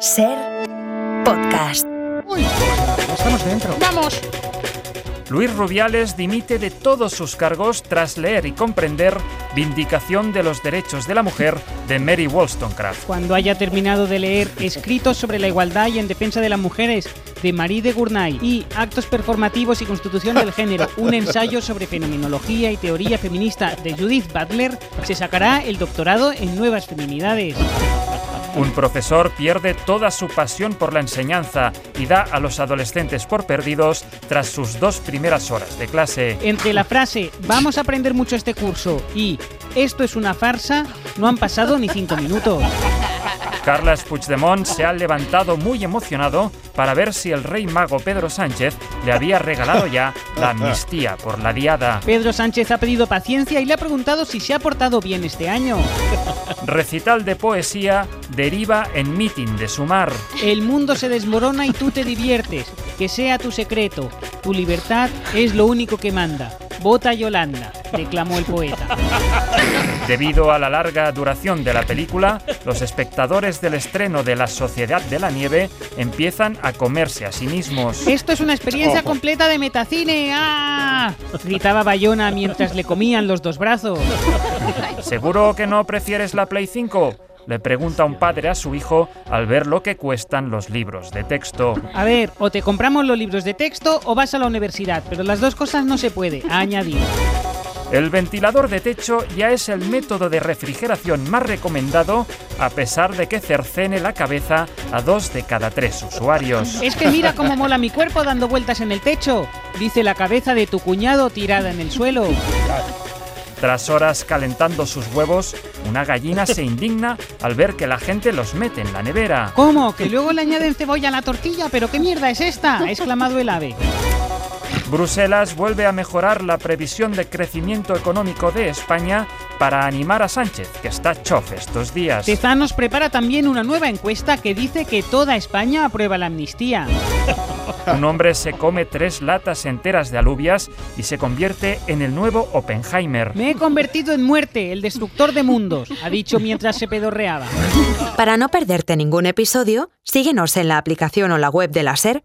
Ser podcast. Uy, estamos dentro. ¡Vamos! Luis Rubiales dimite de todos sus cargos tras leer y comprender Vindicación de los Derechos de la Mujer de Mary Wollstonecraft. Cuando haya terminado de leer Escritos sobre la igualdad y en defensa de las mujeres de Marie de Gournay y Actos performativos y constitución del género, un ensayo sobre fenomenología y teoría feminista de Judith Butler, se sacará el doctorado en nuevas feminidades. Un profesor pierde toda su pasión por la enseñanza y da a los adolescentes por perdidos tras sus dos primeras horas de clase. Entre la frase vamos a aprender mucho este curso y esto es una farsa, no han pasado ni cinco minutos. Carles Puigdemont se ha levantado muy emocionado para ver si el rey mago Pedro Sánchez le había regalado ya la amnistía por la diada. Pedro Sánchez ha pedido paciencia y le ha preguntado si se ha portado bien este año. Recital de poesía deriva en mitin de sumar. El mundo se desmorona y tú te diviertes. Que sea tu secreto. Tu libertad es lo único que manda. Vota Yolanda, declamó el poeta. Debido a la larga duración de la película, los espectadores del estreno de La Sociedad de la Nieve empiezan a comerse a sí mismos. Esto es una experiencia completa de metacine. ¡Ah! Gritaba Bayona mientras le comían los dos brazos. ¿Seguro que no prefieres la Play 5? Le pregunta un padre a su hijo al ver lo que cuestan los libros de texto. A ver, o te compramos los libros de texto o vas a la universidad, pero las dos cosas no se puede, ha añadido. El ventilador de techo ya es el método de refrigeración más recomendado a pesar de que cercene la cabeza a dos de cada tres usuarios. Es que mira cómo mola mi cuerpo dando vueltas en el techo, dice la cabeza de tu cuñado tirada en el suelo. Tras horas calentando sus huevos, una gallina se indigna al ver que la gente los mete en la nevera. ¿Cómo? ¿Que luego le añaden cebolla a la tortilla? ¿Pero qué mierda es esta? ha exclamado el ave. Bruselas vuelve a mejorar la previsión de crecimiento económico de España para animar a Sánchez, que está chof estos días. Tezanos prepara también una nueva encuesta que dice que toda España aprueba la amnistía. Un hombre se come tres latas enteras de alubias y se convierte en el nuevo Oppenheimer. Me he convertido en muerte, el destructor de mundos, ha dicho mientras se pedorreaba. Para no perderte ningún episodio, síguenos en la aplicación o la web de la SER,